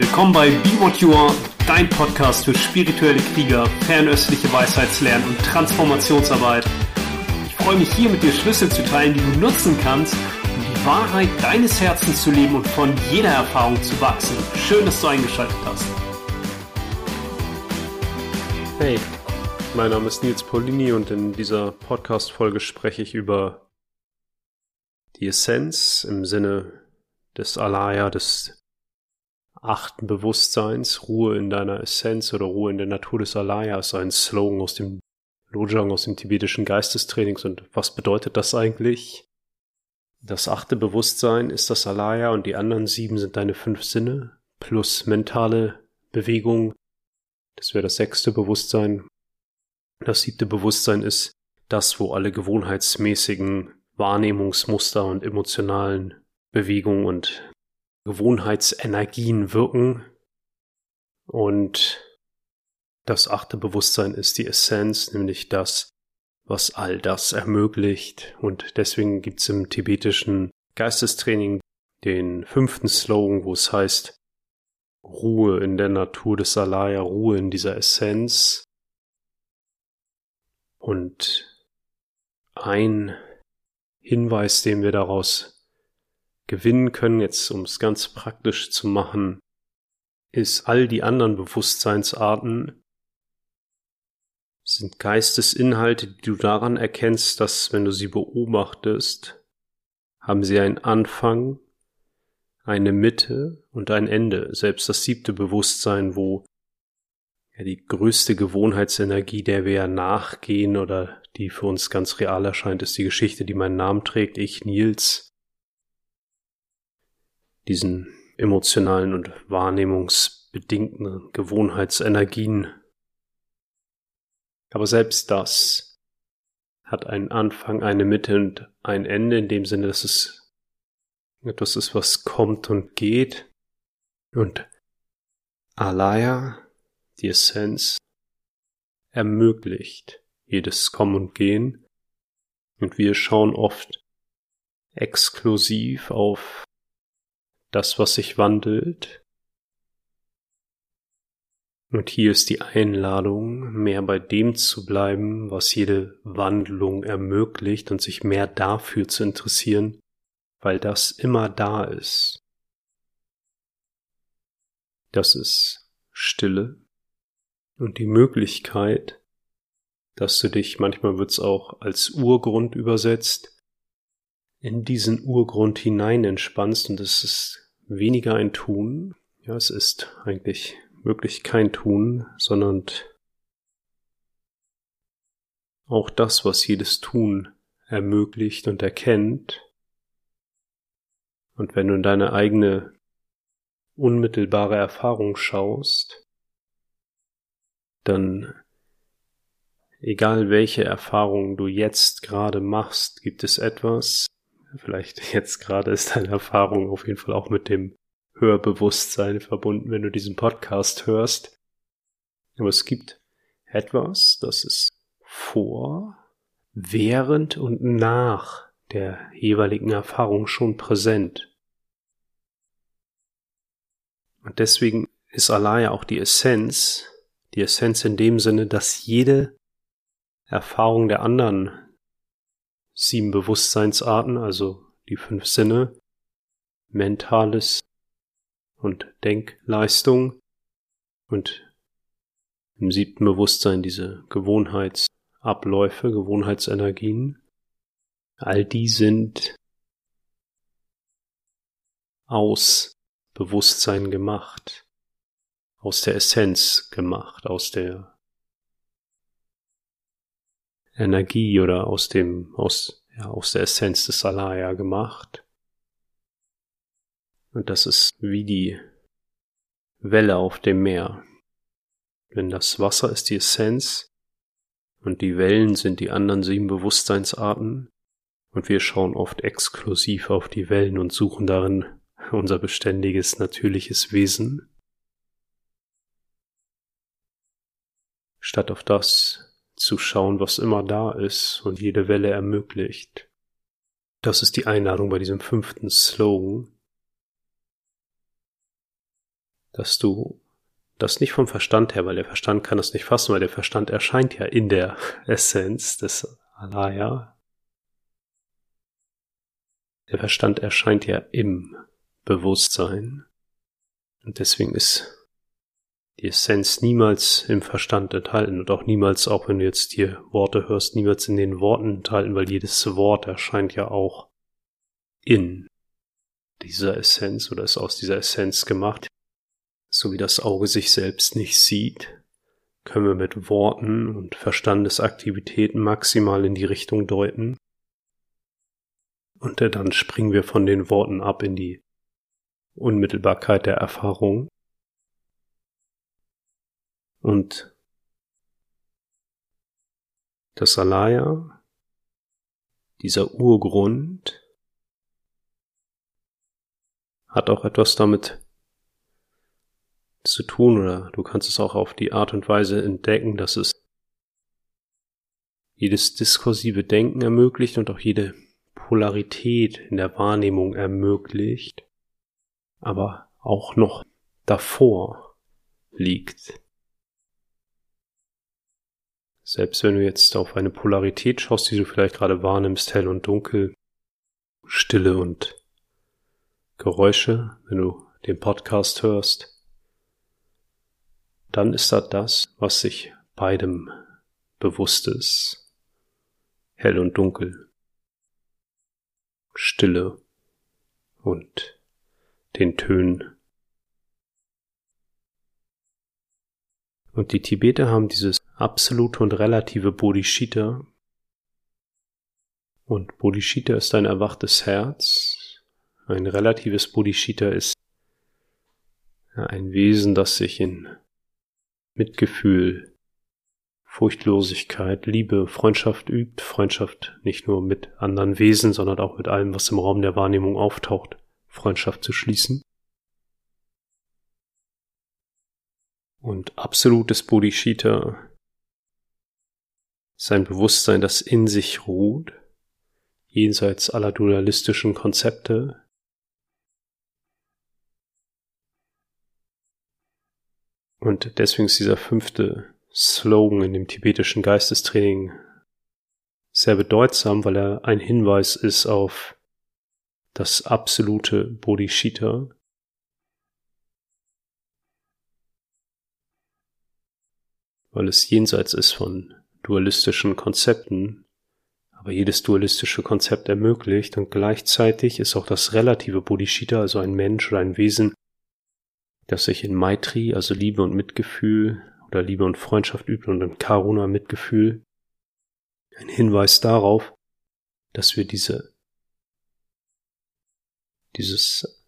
Willkommen bei Be What You Are, dein Podcast für spirituelle Krieger, fernöstliche Weisheitslernen und Transformationsarbeit. Ich freue mich hier mit dir Schlüssel zu teilen, die du nutzen kannst, um die Wahrheit deines Herzens zu leben und von jeder Erfahrung zu wachsen. Schön, dass du eingeschaltet hast. Hey, mein Name ist Nils Paulini und in dieser Podcast-Folge spreche ich über die Essenz im Sinne des Alaya, des achten Bewusstseins, Ruhe in deiner Essenz oder Ruhe in der Natur des Alaya ist ein Slogan aus dem Lojong, aus dem tibetischen Geistestrainings. Und was bedeutet das eigentlich? Das achte Bewusstsein ist das Alaya und die anderen sieben sind deine fünf Sinne plus mentale Bewegung. Das wäre das sechste Bewusstsein. Das siebte Bewusstsein ist das, wo alle gewohnheitsmäßigen Wahrnehmungsmuster und emotionalen Bewegungen und Gewohnheitsenergien wirken. Und das achte Bewusstsein ist die Essenz, nämlich das, was all das ermöglicht. Und deswegen gibt's im tibetischen Geistestraining den fünften Slogan, wo es heißt, Ruhe in der Natur des Alaya, Ruhe in dieser Essenz. Und ein Hinweis, den wir daraus gewinnen können, jetzt um es ganz praktisch zu machen, ist all die anderen Bewusstseinsarten sind Geistesinhalte, die du daran erkennst, dass wenn du sie beobachtest, haben sie einen Anfang, eine Mitte und ein Ende. Selbst das siebte Bewusstsein, wo ja die größte Gewohnheitsenergie, der wir ja nachgehen oder die für uns ganz real erscheint, ist die Geschichte, die meinen Namen trägt, ich Nils diesen emotionalen und wahrnehmungsbedingten Gewohnheitsenergien. Aber selbst das hat einen Anfang, eine Mitte und ein Ende in dem Sinne, dass es etwas ist, was kommt und geht. Und Alaya, die Essenz, ermöglicht jedes Kommen und Gehen. Und wir schauen oft exklusiv auf das, was sich wandelt. Und hier ist die Einladung, mehr bei dem zu bleiben, was jede Wandlung ermöglicht und sich mehr dafür zu interessieren, weil das immer da ist. Das ist Stille und die Möglichkeit, dass du dich, manchmal wird's auch als Urgrund übersetzt, in diesen Urgrund hinein entspannst und es ist weniger ein Tun. Ja, es ist eigentlich wirklich kein Tun, sondern auch das, was jedes Tun ermöglicht und erkennt. Und wenn du in deine eigene unmittelbare Erfahrung schaust, dann egal welche Erfahrung du jetzt gerade machst, gibt es etwas, Vielleicht jetzt gerade ist deine Erfahrung auf jeden Fall auch mit dem Hörbewusstsein verbunden, wenn du diesen Podcast hörst. Aber es gibt etwas, das ist vor, während und nach der jeweiligen Erfahrung schon präsent. Und deswegen ist Allah ja auch die Essenz, die Essenz in dem Sinne, dass jede Erfahrung der anderen sieben Bewusstseinsarten, also die fünf Sinne, mentales und Denkleistung und im siebten Bewusstsein diese Gewohnheitsabläufe, Gewohnheitsenergien. All die sind aus Bewusstsein gemacht, aus der Essenz gemacht, aus der Energie oder aus dem, aus, ja, aus der Essenz des Alaya gemacht. Und das ist wie die Welle auf dem Meer. Wenn das Wasser ist die Essenz und die Wellen sind die anderen sieben Bewusstseinsarten und wir schauen oft exklusiv auf die Wellen und suchen darin unser beständiges, natürliches Wesen, statt auf das, zu schauen, was immer da ist und jede Welle ermöglicht. Das ist die Einladung bei diesem fünften Slogan. dass du das nicht vom Verstand her, weil der Verstand kann das nicht fassen, weil der Verstand erscheint ja in der Essenz des Alaya. Der Verstand erscheint ja im Bewusstsein. Und deswegen ist die Essenz niemals im Verstand enthalten und auch niemals, auch wenn du jetzt hier Worte hörst, niemals in den Worten enthalten, weil jedes Wort erscheint ja auch in dieser Essenz oder ist aus dieser Essenz gemacht. So wie das Auge sich selbst nicht sieht, können wir mit Worten und Verstandesaktivitäten maximal in die Richtung deuten. Und dann springen wir von den Worten ab in die Unmittelbarkeit der Erfahrung. Und das Alaya, dieser Urgrund, hat auch etwas damit zu tun oder du kannst es auch auf die Art und Weise entdecken, dass es jedes diskursive Denken ermöglicht und auch jede Polarität in der Wahrnehmung ermöglicht, aber auch noch davor liegt. Selbst wenn du jetzt auf eine Polarität schaust, die du vielleicht gerade wahrnimmst, hell und dunkel, Stille und Geräusche, wenn du den Podcast hörst, dann ist da das, was sich beidem bewusst ist. Hell und dunkel. Stille und den Tönen. Und die Tibeter haben dieses absolute und relative Bodhicitta. Und Bodhicitta ist ein erwachtes Herz. Ein relatives Bodhicitta ist ein Wesen, das sich in Mitgefühl, Furchtlosigkeit, Liebe, Freundschaft übt, Freundschaft nicht nur mit anderen Wesen, sondern auch mit allem, was im Raum der Wahrnehmung auftaucht, Freundschaft zu schließen. Und absolutes Bodhicitta sein Bewusstsein, das in sich ruht, jenseits aller dualistischen Konzepte. Und deswegen ist dieser fünfte Slogan in dem tibetischen Geistestraining sehr bedeutsam, weil er ein Hinweis ist auf das absolute Bodhicitta. Weil es jenseits ist von dualistischen Konzepten, aber jedes dualistische Konzept ermöglicht und gleichzeitig ist auch das relative Bodhicitta, also ein Mensch oder ein Wesen, das sich in Maitri, also Liebe und Mitgefühl oder Liebe und Freundschaft übt und in Karuna Mitgefühl, ein Hinweis darauf, dass wir diese, dieses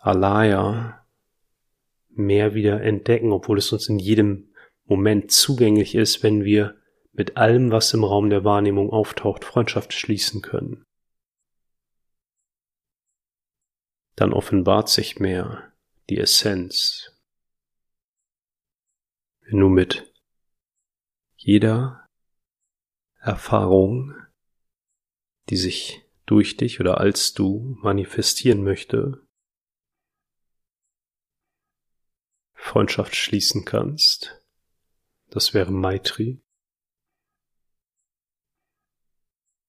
Alaya mehr wieder entdecken, obwohl es uns in jedem Moment zugänglich ist, wenn wir mit allem, was im Raum der Wahrnehmung auftaucht, Freundschaft schließen können. Dann offenbart sich mehr die Essenz. Wenn du mit jeder Erfahrung, die sich durch dich oder als du manifestieren möchte, Freundschaft schließen kannst, das wäre Maitri,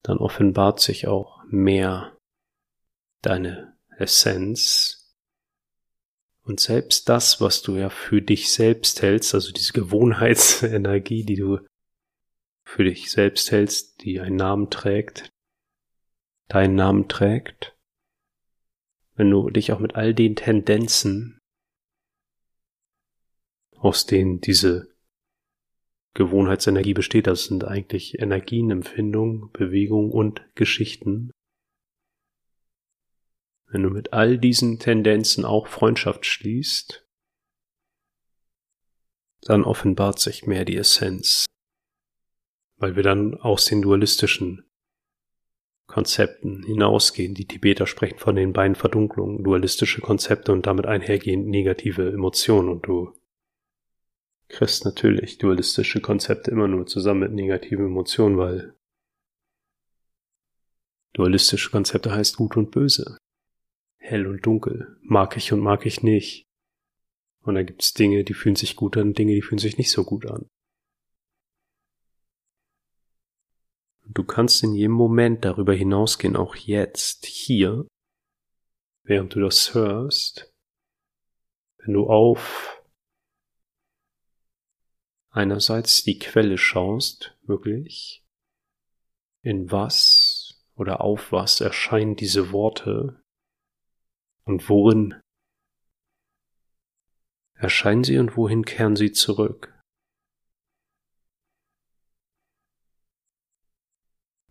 dann offenbart sich auch mehr deine Essenz. Und selbst das, was du ja für dich selbst hältst, also diese Gewohnheitsenergie, die du für dich selbst hältst, die einen Namen trägt, deinen Namen trägt, wenn du dich auch mit all den Tendenzen, aus denen diese Gewohnheitsenergie besteht. Das sind eigentlich Energien, Empfindungen, Bewegung und Geschichten. Wenn du mit all diesen Tendenzen auch Freundschaft schließt, dann offenbart sich mehr die Essenz, weil wir dann aus den dualistischen Konzepten hinausgehen. Die Tibeter sprechen von den beiden Verdunklungen, dualistische Konzepte und damit einhergehend negative Emotionen und du kriegst natürlich. Dualistische Konzepte immer nur zusammen mit negativen Emotionen, weil dualistische Konzepte heißt gut und böse, hell und dunkel, mag ich und mag ich nicht, Und da gibt's Dinge, die fühlen sich gut an, Dinge, die fühlen sich nicht so gut an. Du kannst in jedem Moment darüber hinausgehen, auch jetzt, hier, während du das hörst, wenn du auf einerseits die Quelle schaust, wirklich, in was oder auf was erscheinen diese Worte und worin erscheinen sie und wohin kehren sie zurück?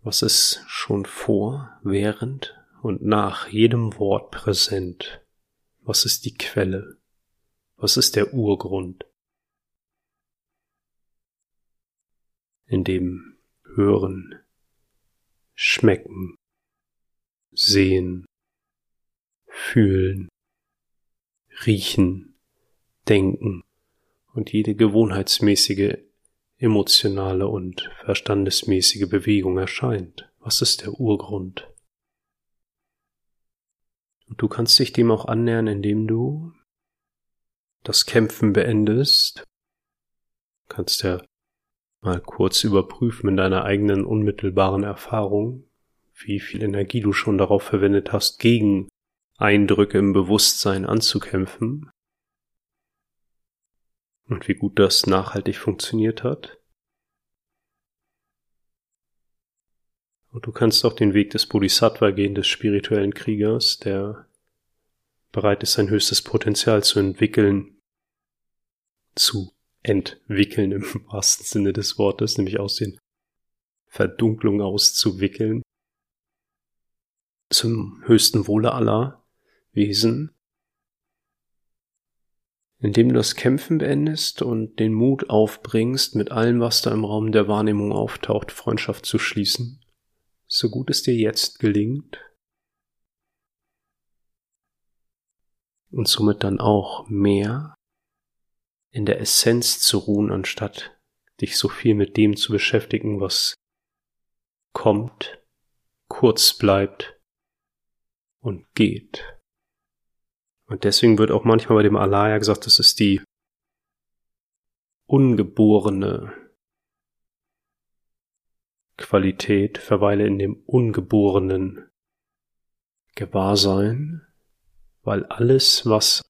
Was ist schon vor, während und nach jedem Wort präsent? Was ist die Quelle? Was ist der Urgrund? In dem Hören, Schmecken, Sehen, Fühlen, Riechen, Denken und jede gewohnheitsmäßige emotionale und verstandesmäßige Bewegung erscheint. Was ist der Urgrund? Und du kannst dich dem auch annähern, indem du das Kämpfen beendest. Kannst ja mal kurz überprüfen in deiner eigenen unmittelbaren Erfahrung, wie viel Energie du schon darauf verwendet hast, gegen Eindrücke im Bewusstsein anzukämpfen und wie gut das nachhaltig funktioniert hat. Und du kannst auch den Weg des Bodhisattva gehen, des spirituellen Kriegers, der bereit ist, sein höchstes Potenzial zu entwickeln, zu entwickeln im wahrsten Sinne des Wortes, nämlich aus den Verdunklungen auszuwickeln, zum höchsten Wohle aller Wesen. Indem du das Kämpfen beendest und den Mut aufbringst, mit allem, was da im Raum der Wahrnehmung auftaucht, Freundschaft zu schließen, so gut es dir jetzt gelingt, und somit dann auch mehr in der Essenz zu ruhen, anstatt dich so viel mit dem zu beschäftigen, was kommt, kurz bleibt und geht. Und deswegen wird auch manchmal bei dem Alaya gesagt, das ist die ungeborene Qualität, verweile in dem ungeborenen Gewahrsein, weil alles, was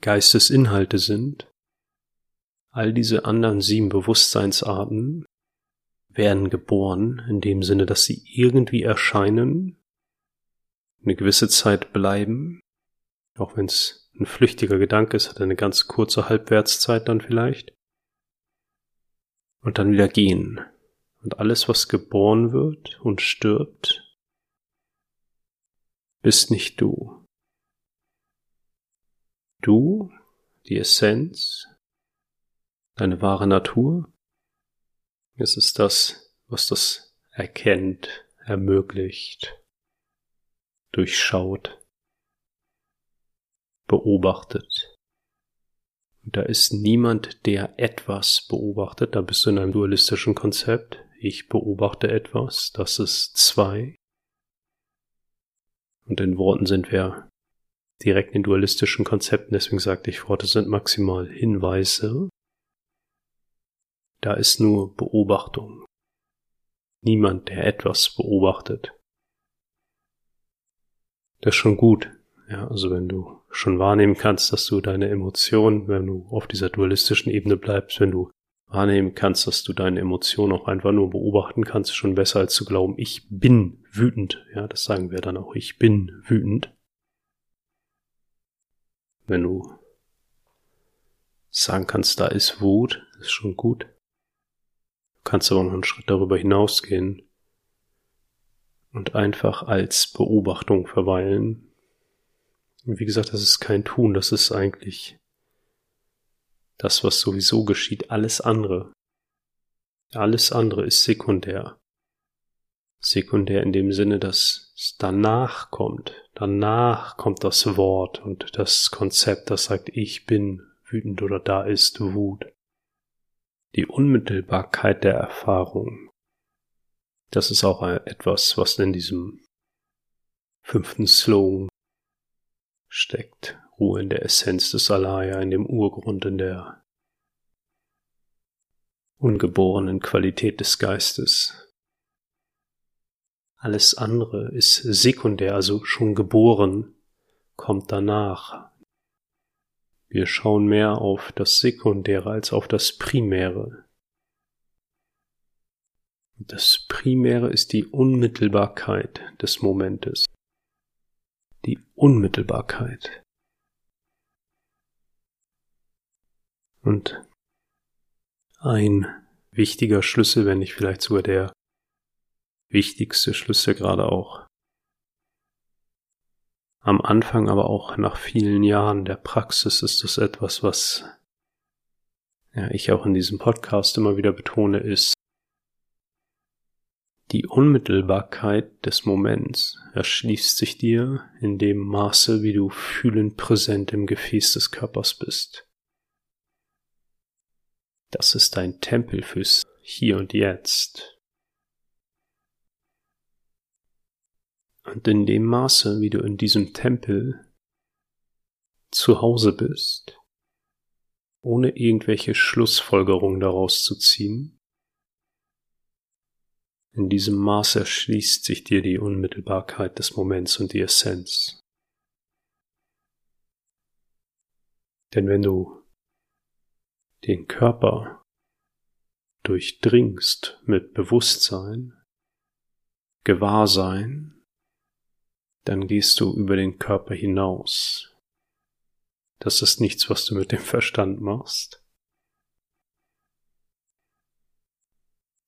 Geistesinhalte sind, all diese anderen sieben Bewusstseinsarten werden geboren, in dem Sinne, dass sie irgendwie erscheinen, eine gewisse Zeit bleiben auch wenn es ein flüchtiger Gedanke ist, hat eine ganz kurze Halbwertszeit dann vielleicht. Und dann wieder gehen. Und alles, was geboren wird und stirbt, bist nicht du. Du, die Essenz, deine wahre Natur, es ist das, was das erkennt, ermöglicht, durchschaut beobachtet. Und da ist niemand, der etwas beobachtet, da bist du in einem dualistischen Konzept. Ich beobachte etwas, das ist zwei. Und in Worten sind wir direkt in dualistischen Konzepten, deswegen sagte ich, Worte sind maximal Hinweise. Da ist nur Beobachtung. Niemand, der etwas beobachtet. Das ist schon gut. Ja, also wenn du schon wahrnehmen kannst, dass du deine Emotionen, wenn du auf dieser dualistischen Ebene bleibst, wenn du wahrnehmen kannst, dass du deine Emotionen auch einfach nur beobachten kannst, schon besser als zu glauben, ich bin wütend. Ja, das sagen wir dann auch, ich bin wütend. Wenn du sagen kannst, da ist Wut, ist schon gut. Du kannst aber noch einen Schritt darüber hinausgehen und einfach als Beobachtung verweilen, und wie gesagt, das ist kein Tun, das ist eigentlich das, was sowieso geschieht. Alles andere. Alles andere ist sekundär. Sekundär in dem Sinne, dass es danach kommt. Danach kommt das Wort und das Konzept, das sagt, ich bin wütend oder da ist Wut. Die Unmittelbarkeit der Erfahrung. Das ist auch etwas, was in diesem fünften Slogan steckt. Ruhe in der Essenz des Alaya, in dem Urgrund, in der ungeborenen Qualität des Geistes. Alles andere ist sekundär, also schon geboren, kommt danach. Wir schauen mehr auf das Sekundäre als auf das Primäre. Das Primäre ist die Unmittelbarkeit des Momentes. Die Unmittelbarkeit. Und ein wichtiger Schlüssel, wenn nicht vielleicht sogar der wichtigste Schlüssel gerade auch. Am Anfang, aber auch nach vielen Jahren der Praxis ist es etwas, was ja, ich auch in diesem Podcast immer wieder betone, ist die Unmittelbarkeit des Moments erschließt sich dir in dem Maße, wie du fühlend präsent im Gefäß des Körpers bist. Das ist dein Tempel fürs Hier und Jetzt. Und in dem Maße, wie du in diesem Tempel zu Hause bist, ohne irgendwelche Schlussfolgerungen daraus zu ziehen, in diesem Maße erschließt sich dir die Unmittelbarkeit des Moments und die Essenz. Denn wenn du den Körper durchdringst mit Bewusstsein, Gewahrsein, dann gehst du über den Körper hinaus. Das ist nichts, was du mit dem Verstand machst.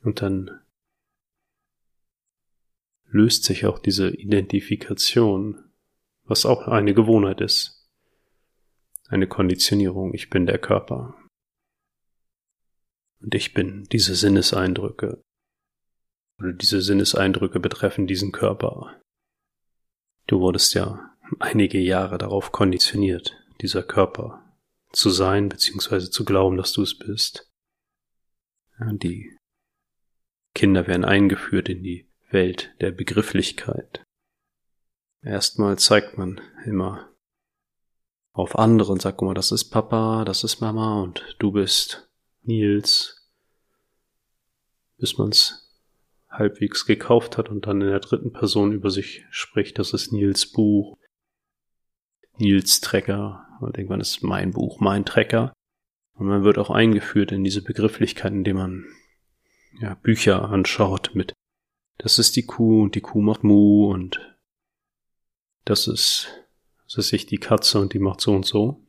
Und dann löst sich auch diese Identifikation, was auch eine Gewohnheit ist, eine Konditionierung, ich bin der Körper. Und ich bin diese Sinneseindrücke. Oder diese Sinneseindrücke betreffen diesen Körper. Du wurdest ja einige Jahre darauf konditioniert, dieser Körper zu sein, beziehungsweise zu glauben, dass du es bist. Ja, die Kinder werden eingeführt in die Welt der Begrifflichkeit. Erstmal zeigt man immer auf andere und sagt, guck mal, das ist Papa, das ist Mama und du bist Nils, bis man's halbwegs gekauft hat und dann in der dritten Person über sich spricht, das ist Nils Buch, Nils Trecker und irgendwann ist mein Buch, mein Trecker. Und man wird auch eingeführt in diese Begrifflichkeiten, indem man ja, Bücher anschaut mit das ist die Kuh und die Kuh macht Mu und das ist, das ist sich die Katze und die macht so und so.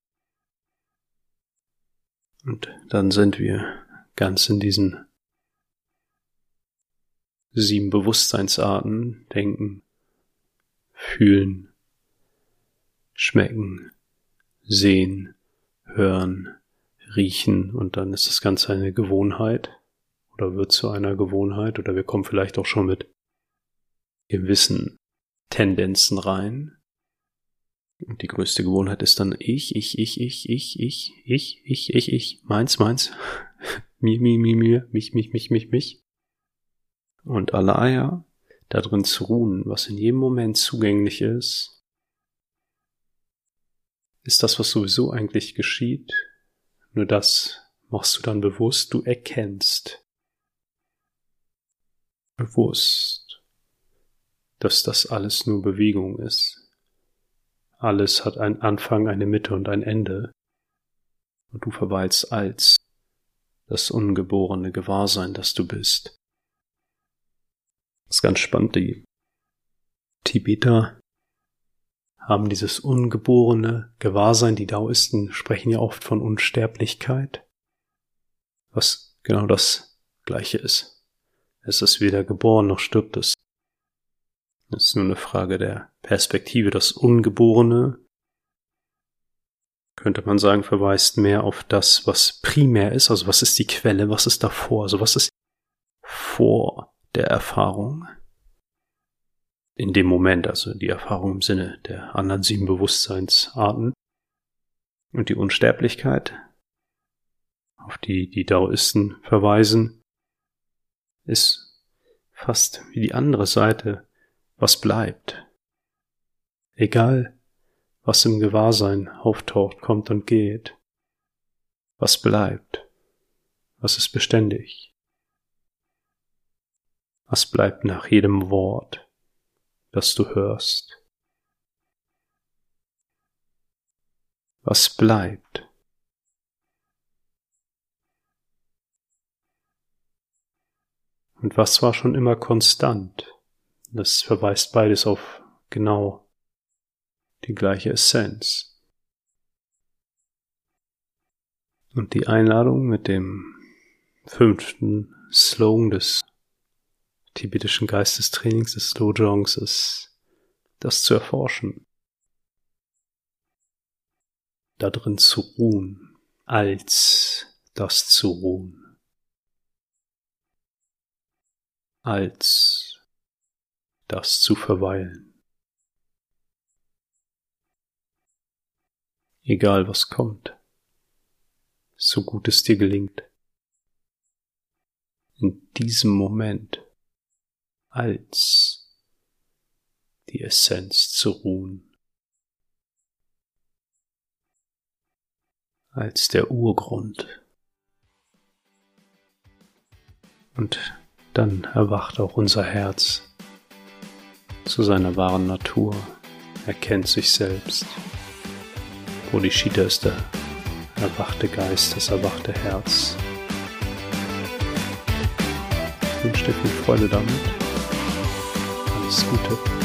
Und dann sind wir ganz in diesen sieben Bewusstseinsarten, denken, fühlen, schmecken, sehen, hören, riechen und dann ist das Ganze eine Gewohnheit oder wird zu einer Gewohnheit oder wir kommen vielleicht auch schon mit gewissen Tendenzen rein, und die größte Gewohnheit ist dann ich, ich, ich, ich, ich, ich, ich, ich, ich, ich, meins, meins, mir, mir, mir, mir, mich, mich, mich, mich, mich. Und Alaya, da drin zu ruhen, was in jedem Moment zugänglich ist, ist das, was sowieso eigentlich geschieht. Nur das machst du dann bewusst, du erkennst bewusst, dass das alles nur Bewegung ist. Alles hat einen Anfang, eine Mitte und ein Ende. Und du verweilst als das ungeborene Gewahrsein, das du bist. Das ist ganz spannend. Die Tibeter haben dieses ungeborene Gewahrsein. Die Daoisten sprechen ja oft von Unsterblichkeit, was genau das Gleiche ist. Es ist weder geboren noch stirbt es. Es ist nur eine Frage der Perspektive. Das Ungeborene, könnte man sagen, verweist mehr auf das, was primär ist. Also was ist die Quelle, was ist davor, also was ist vor der Erfahrung. In dem Moment, also die Erfahrung im Sinne der anderen sieben Bewusstseinsarten. Und die Unsterblichkeit, auf die die Daoisten verweisen, ist fast wie die andere Seite was bleibt. Egal, was im Gewahrsein auftaucht, kommt und geht. Was bleibt? Was ist beständig? Was bleibt nach jedem Wort, das du hörst? Was bleibt? Und was war schon immer konstant? Das verweist beides auf genau die gleiche Essenz. Und die Einladung mit dem fünften Slogan des tibetischen Geistestrainings des Slojongs ist, das zu erforschen. Da drin zu ruhen, als das zu ruhen. Als das zu verweilen. Egal was kommt, so gut es dir gelingt. In diesem Moment als die Essenz zu ruhen, als der Urgrund. Und dann erwacht auch unser Herz zu seiner wahren Natur, erkennt sich selbst. Bodhicitta ist der erwachte Geist, das erwachte Herz. Ich wünsche dir viel Freude damit. Gute.